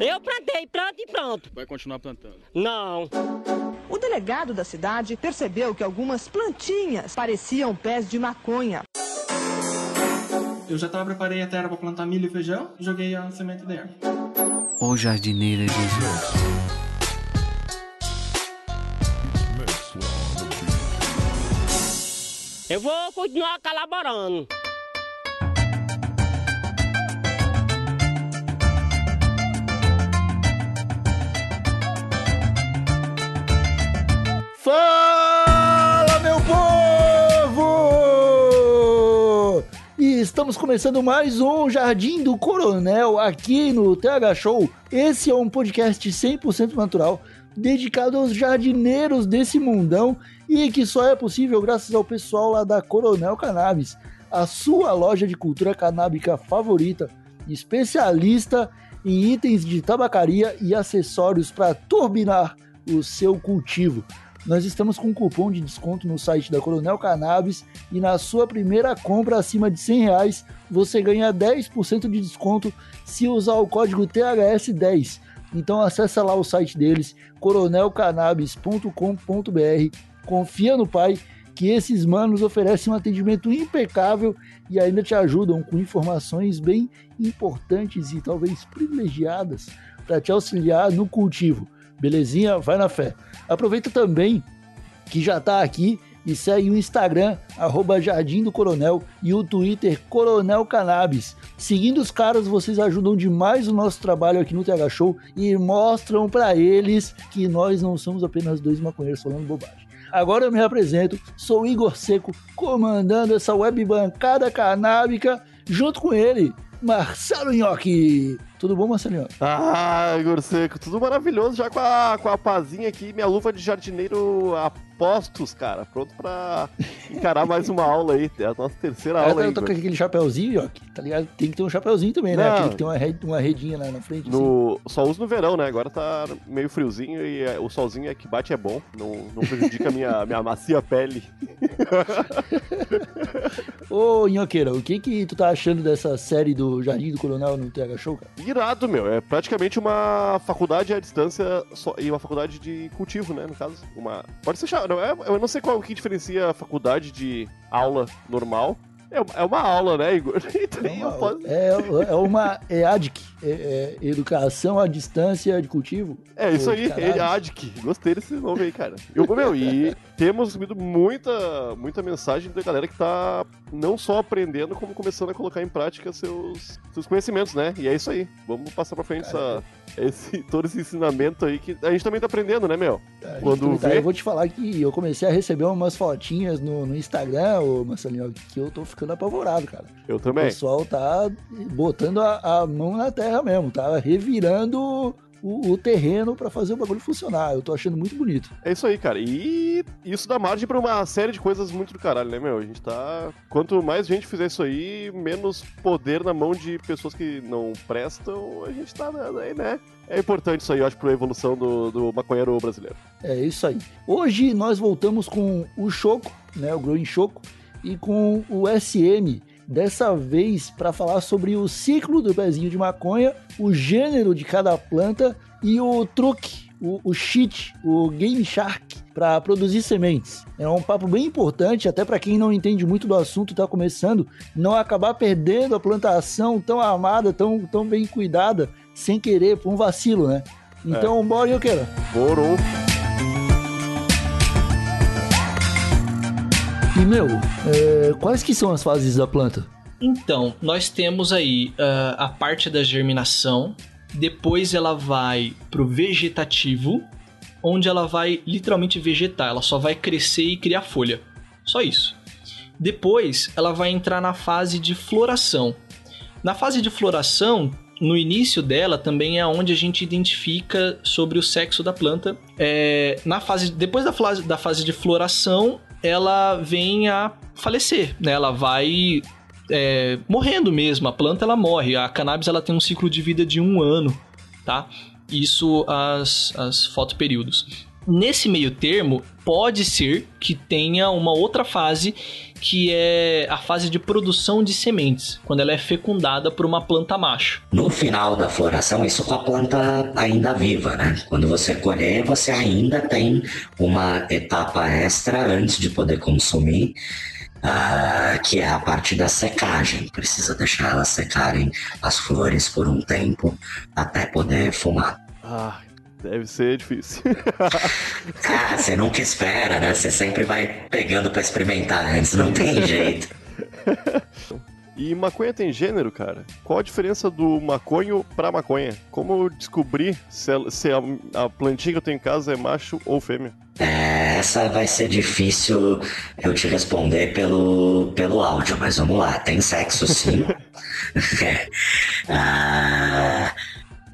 Eu plantei, planto e pronto. Vai continuar plantando? Não. O delegado da cidade percebeu que algumas plantinhas pareciam pés de maconha. Eu já tava, preparei a terra para plantar milho e feijão e joguei a semente dentro. O jardineiro Jesus. Eu vou continuar colaborando. Estamos começando mais um Jardim do Coronel aqui no TH Show. Esse é um podcast 100% natural dedicado aos jardineiros desse mundão e que só é possível graças ao pessoal lá da Coronel Cannabis, a sua loja de cultura canábica favorita, especialista em itens de tabacaria e acessórios para turbinar o seu cultivo. Nós estamos com um cupom de desconto no site da Coronel Cannabis e na sua primeira compra acima de 100 reais você ganha 10% de desconto se usar o código THS10. Então acessa lá o site deles, coronelcannabis.com.br, confia no pai que esses manos oferecem um atendimento impecável e ainda te ajudam com informações bem importantes e talvez privilegiadas para te auxiliar no cultivo. Belezinha? Vai na fé. Aproveita também que já está aqui e segue o Instagram, arroba Jardim do Coronel, e o Twitter Coronel Cannabis. Seguindo os caras, vocês ajudam demais o nosso trabalho aqui no TH Show e mostram para eles que nós não somos apenas dois maconheiros falando bobagem. Agora eu me apresento, sou Igor Seco, comandando essa web bancada canábica, junto com ele, Marcelo Nhoque. Tudo bom, Marcelinho? Ah, Igor Seco, tudo maravilhoso, já com a, com a pazinha aqui, minha luva de jardineiro a postos, cara, pronto pra encarar mais uma aula aí, é a nossa terceira aula eu. Eu tô com aquele chapéuzinho, Nhoque, tá ligado? Tem que ter um chapéuzinho também, né? Não. Aquele que tem uma, red, uma redinha na, na frente. assim. No, só uso no verão, né? Agora tá meio friozinho e é, o solzinho é que bate é bom, não, não prejudica a minha, minha macia pele. Ô, Nhoqueira, o que que tu tá achando dessa série do Jardim do Coronel no TH Show, cara? Irado, meu. É praticamente uma faculdade à distância só- e uma faculdade de cultivo, né? No caso. Uma. Pode ser chamado. Eu eu não sei qual o que diferencia a faculdade de aula normal. É uma, é uma aula, né, Igor? Então, É eu uma, posso- é, é uma EADIC, é, é Educação à Distância de Cultivo. É isso aí, cannabis. é. Gostei desse nome aí, cara. Eu, meu, e temos recebido muita, muita mensagem da galera que tá não só aprendendo, como começando a colocar em prática seus, seus conhecimentos, né? E é isso aí. Vamos passar pra frente essa, esse, todo esse ensinamento aí que a gente também tá aprendendo, né, meu? Gente Quando tá- vê- Eu vou te falar que eu comecei a receber umas fotinhas no, no Instagram, ô Marcelinho, que eu tô ficando apavorado, cara. Eu O também. pessoal tá botando a, a mão na terra mesmo, tá revirando o, o terreno pra fazer o bagulho funcionar. Eu tô achando muito bonito. É isso aí, cara. E isso dá margem pra uma série de coisas muito do caralho, né, meu? A gente tá. Quanto mais gente fizer isso aí, menos poder na mão de pessoas que não prestam, a gente tá aí, né? É importante isso aí, eu acho, pra evolução do, do maconheiro brasileiro. É isso aí. Hoje nós voltamos com o Choco, né, o Growing Choco, e com o SM. Dessa vez para falar sobre o ciclo do pezinho de maconha, o gênero de cada planta e o truque, o, o cheat, o Game Shark para produzir sementes. É um papo bem importante, até para quem não entende muito do assunto, está começando, não acabar perdendo a plantação tão amada, tão, tão bem cuidada, sem querer, por um vacilo, né? Então, bora, eu quero. Morou. E, meu, é, quais que são as fases da planta? Então, nós temos aí ah, a parte da germinação, depois ela vai pro vegetativo, onde ela vai literalmente vegetar, ela só vai crescer e criar folha. Só isso. Depois ela vai entrar na fase de floração. Na fase de floração, no início dela também é onde a gente identifica sobre o sexo da planta. É, na fase, depois da da fase de floração, ela vem a falecer, né? Ela vai é, morrendo mesmo. A planta ela morre. A cannabis ela tem um ciclo de vida de um ano, tá? Isso as, as fotoperíodos. Nesse meio termo, pode ser que tenha uma outra fase que é a fase de produção de sementes, quando ela é fecundada por uma planta macho. No final da floração, isso com a planta ainda viva, né? Quando você colher, você ainda tem uma etapa extra antes de poder consumir, ah, que é a parte da secagem. Precisa deixar elas secarem as flores por um tempo até poder fumar. Ah, deve ser difícil. Ah, você nunca espera, né? Você sempre vai pegando pra experimentar antes, não tem jeito. E maconha tem gênero, cara? Qual a diferença do maconho pra maconha? Como eu descobrir se, ela- se a, a plantinha que eu tenho em casa é macho ou fêmea? É, essa vai ser difícil eu te responder pelo, pelo áudio, mas vamos lá. Tem sexo sim. É. Ah,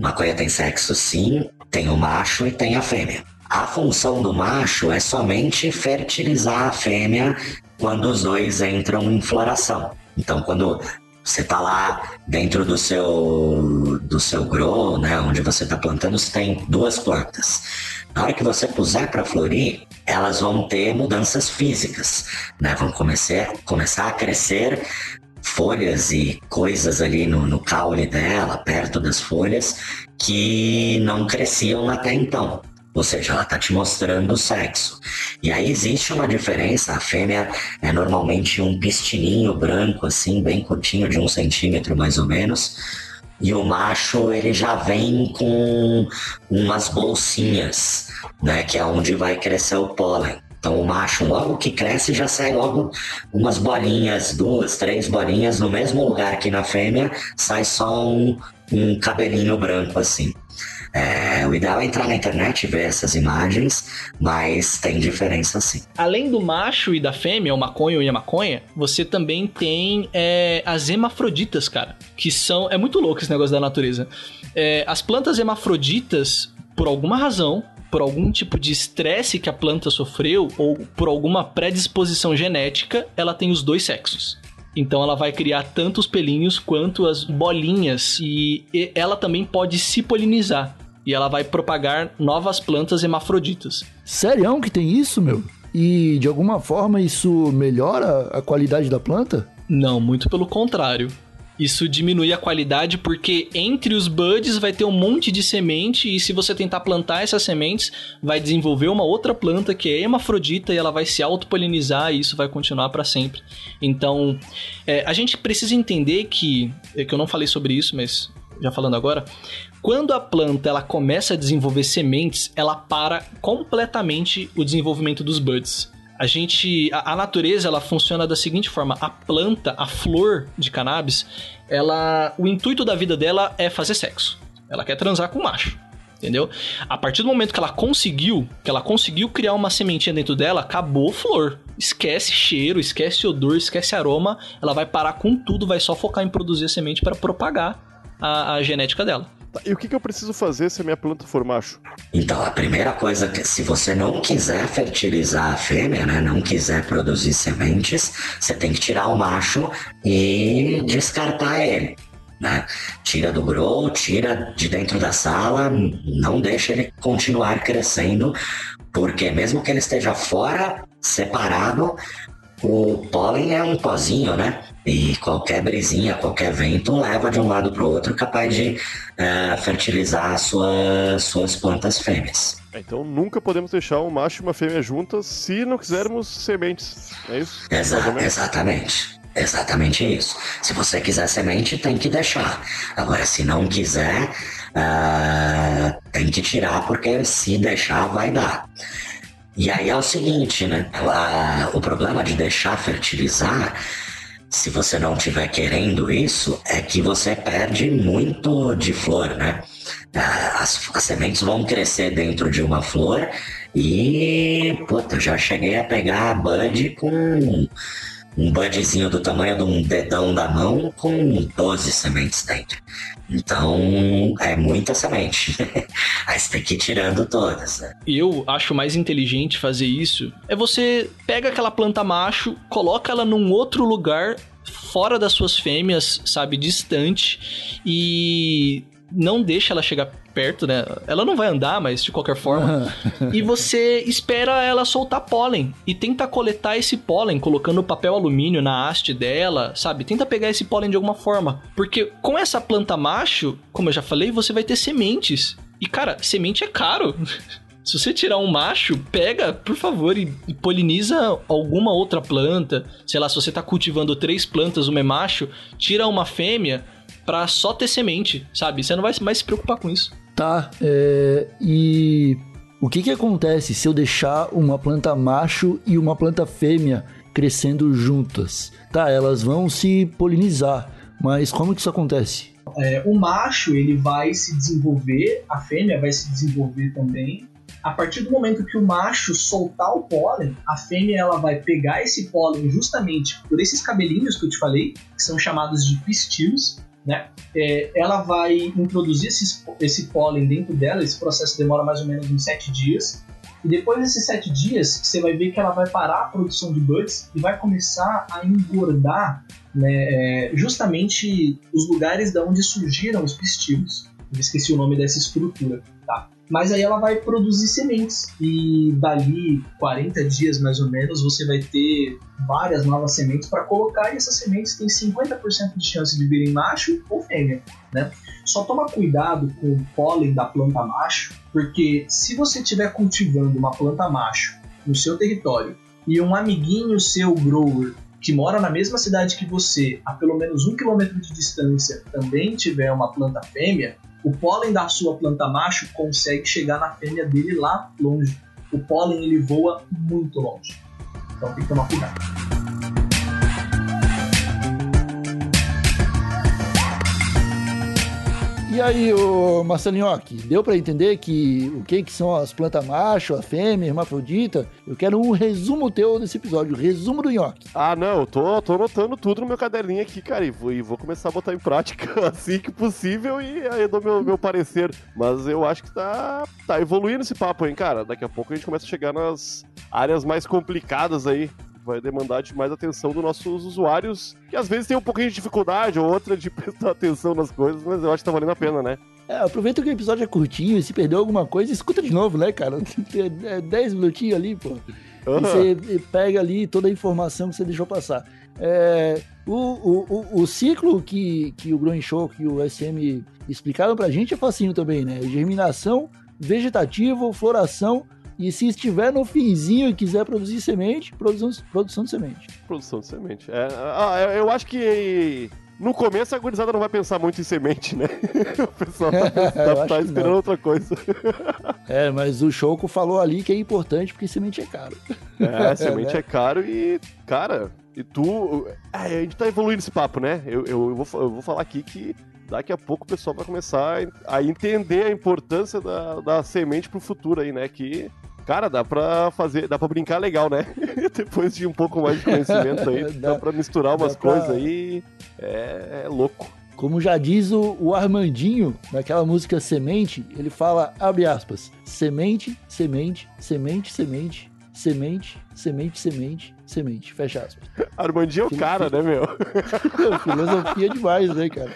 maconha tem sexo sim, tem o macho e tem a fêmea. A função do macho é somente fertilizar a fêmea quando os dois entram em floração. Então, quando você tá lá dentro do seu do seu grow, né, onde você tá plantando, você tem duas plantas. Na hora que você puser para florir, elas vão ter mudanças físicas, né? Vão começar, começar a crescer folhas e coisas ali no, no caule dela, perto das folhas, que não cresciam até então. Ou seja, ela está te mostrando o sexo. E aí existe uma diferença. A fêmea é normalmente um pistininho branco, assim, bem curtinho, de um centímetro mais ou menos. E o macho, ele já vem com umas bolsinhas, né? Que é onde vai crescer o pólen. Então o macho, logo que cresce, já sai logo umas bolinhas, duas, três bolinhas no mesmo lugar que na fêmea, sai só um, um cabelinho branco assim. É, o ideal é entrar na internet e ver essas imagens, mas tem diferença sim. Além do macho e da fêmea, o maconho e a maconha, você também tem é, as hemafroditas, cara. Que são. É muito louco esse negócio da natureza. É, as plantas hemafroditas, por alguma razão, por algum tipo de estresse que a planta sofreu, ou por alguma predisposição genética, ela tem os dois sexos. Então ela vai criar tanto os pelinhos quanto as bolinhas. E ela também pode se polinizar. E ela vai propagar novas plantas hemafroditas. Sério que tem isso, meu? E de alguma forma isso melhora a qualidade da planta? Não, muito pelo contrário. Isso diminui a qualidade porque entre os buds vai ter um monte de semente e se você tentar plantar essas sementes, vai desenvolver uma outra planta que é hemafrodita e ela vai se autopolinizar e isso vai continuar para sempre. Então, é, a gente precisa entender que, é que eu não falei sobre isso, mas já falando agora, quando a planta ela começa a desenvolver sementes, ela para completamente o desenvolvimento dos buds. A gente, a, a natureza, ela funciona da seguinte forma: a planta, a flor de cannabis, ela, o intuito da vida dela é fazer sexo. Ela quer transar com o macho. Entendeu? A partir do momento que ela conseguiu, que ela conseguiu criar uma sementinha dentro dela, acabou flor. Esquece cheiro, esquece odor, esquece aroma. Ela vai parar com tudo, vai só focar em produzir semente para propagar a, a genética dela. Tá, E o que, que eu preciso fazer se a minha planta for macho? Então, a primeira coisa que se você não quiser fertilizar a fêmea, né, não quiser produzir sementes, você tem que tirar o macho e descartar ele. Né? Tira do grow, tira de dentro da sala, não deixa ele continuar crescendo, porque mesmo que ele esteja fora, separado, o pólen é um pozinho, né? E qualquer brisinha, qualquer vento leva de um lado para o outro, capaz de eh, fertilizar as suas, plantas fêmeas. Então nunca podemos deixar um macho e uma fêmea juntas se não quisermos sementes. É isso? Exa- exatamente. Exatamente isso. Se você quiser semente, tem que deixar. Agora, se não quiser, ah, tem que tirar, porque se deixar, vai dar. E aí é o seguinte, né? O problema de deixar fertilizar, se você não estiver querendo isso, é que você perde muito de flor, né? Ah, As, as sementes vão crescer dentro de uma flor e, puta, já cheguei a pegar a bud com um budzinho do tamanho de um dedão da mão com 12 sementes dentro. Então, é muita semente. Aí você tem que ir tirando todas, né? Eu acho mais inteligente fazer isso. É você pega aquela planta macho, coloca ela num outro lugar, fora das suas fêmeas, sabe, distante, e não deixa ela chegar perto, né? Ela não vai andar, mas de qualquer forma. e você espera ela soltar pólen e tenta coletar esse pólen colocando papel alumínio na haste dela, sabe? Tenta pegar esse pólen de alguma forma, porque com essa planta macho, como eu já falei, você vai ter sementes. E cara, semente é caro. Se você tirar um macho, pega, por favor, e, e, poliniza alguma outra planta. Sei lá, se você tá cultivando três plantas, uma é macho, tira uma fêmea pra só ter semente, sabe? Você não vai mais se preocupar com isso. Tá, é, e o que que acontece se eu deixar uma planta macho e uma planta fêmea crescendo juntas? Tá, elas vão se polinizar, mas como que isso acontece? É, o macho ele vai se desenvolver, a fêmea vai se desenvolver também, a partir do momento que o macho soltar o pólen, a fêmea ela vai pegar esse pólen justamente por esses cabelinhos que eu te falei, que são chamados de pistilos, né? É, ela vai introduzir esse, esse pólen dentro dela, esse processo demora mais ou menos uns sete dias, e depois desses sete dias, você vai ver que ela vai parar a produção de buds e vai começar a engordar né, é, justamente os lugares da onde surgiram os pistilos. Eu esqueci o nome dessa estrutura, tá? Mas aí ela vai produzir sementes e dali 40 dias mais ou menos você vai ter várias novas sementes para colocar e essas sementes têm 50% de chance de virem macho ou fêmea, né? Só toma cuidado com o pólen da planta macho, porque se você estiver cultivando uma planta macho no seu território e um amiguinho seu grower que mora na mesma cidade que você, a pelo menos um quilômetro de distância, também tiver uma planta fêmea, o pólen da sua planta macho consegue chegar na fêmea dele lá longe. O pólen ele voa muito longe. Então tem que tomar cuidado. E aí, o Marcelinho, deu para entender que o que, que são as plantas macho, a fêmea, a hermafrodita? Eu quero um resumo teu desse episódio, resumo do nhoque. Ah, não, tô, tô anotando tudo no meu caderninho aqui, cara, e vou, e vou começar a botar em prática assim que possível e aí eu dou meu, meu parecer. Mas eu acho que tá, tá evoluindo esse papo, hein, cara. Daqui a pouco a gente começa a chegar nas áreas mais complicadas aí vai demandar de mais atenção dos nossos usuários, que às vezes tem um pouquinho de dificuldade ou outra de prestar atenção nas coisas, mas eu acho que tá valendo a pena, né? É, aproveita que o episódio é curtinho e se perdeu alguma coisa, escuta de novo, né, cara? É 10 minutinhos ali, pô. Uhum. E você pega ali toda a informação que você deixou passar. É, o, o, o, o, ciclo que, que o Growing Show, que o SM explicaram pra gente é facinho também, né? Germinação, vegetativo, floração e se estiver no finzinho e quiser produzir semente, produção, produção de semente. Produção de semente. É, ah, eu acho que no começo a gurizada não vai pensar muito em semente, né? O pessoal tá, tá, tá esperando outra coisa. É, mas o Choco falou ali que é importante porque semente é caro. É, semente é, né? é caro e, cara, e tu. É, a gente tá evoluindo esse papo, né? Eu, eu, eu, vou, eu vou falar aqui que daqui a pouco o pessoal vai começar a entender a importância da, da semente pro futuro aí, né? Que, cara, dá pra fazer, dá pra brincar legal, né? Depois de um pouco mais de conhecimento aí, dá, dá pra misturar umas pra... coisas aí. É, é, louco. Como já diz o, o Armandinho, naquela música Semente, ele fala, abre aspas, semente, semente, semente, semente, semente, semente, semente, semente. Fecha aspas. Armandinho é o cara, né, meu? Filosofia demais, né, cara?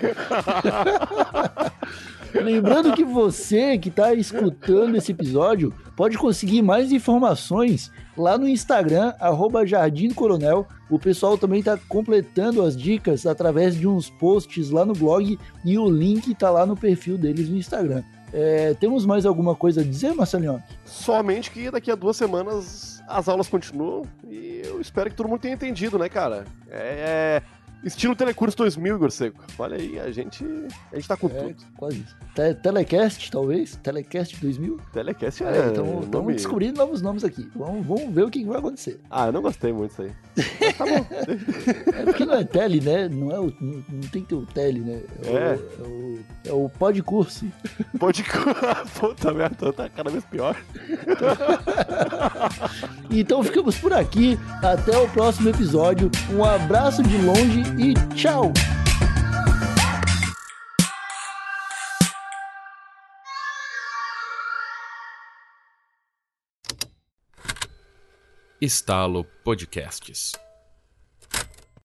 Lembrando que você que está escutando esse episódio pode conseguir mais informações lá no Instagram, arroba Jardim Coronel. O pessoal também está completando as dicas através de uns posts lá no blog e o link está lá no perfil deles no Instagram. É, temos mais alguma coisa a dizer, Marcelinho? Somente que daqui a duas semanas as aulas continuam e eu espero que todo mundo tenha entendido, né, cara? É, Estilo Telecurso 2000, Igor Seco. Olha aí, a gente, a gente tá com é, tudo. Quase isso. Te Telecast, talvez? Telecast 2000? Telecast é. é então, estamos descobrindo novos nomes aqui. Vamos, vamos ver o que vai acontecer. Ah, eu não gostei muito disso aí. Mas tá bom. é porque não é tele, né? Não, é o, não, não tem que ter o tele, né? É, é. O, é o, é o podcurso. Podcurso. Puta merda, tá cada vez pior. então ficamos por aqui. Até o próximo episódio. Um abraço de longe e tchau! Estalo Podcasts.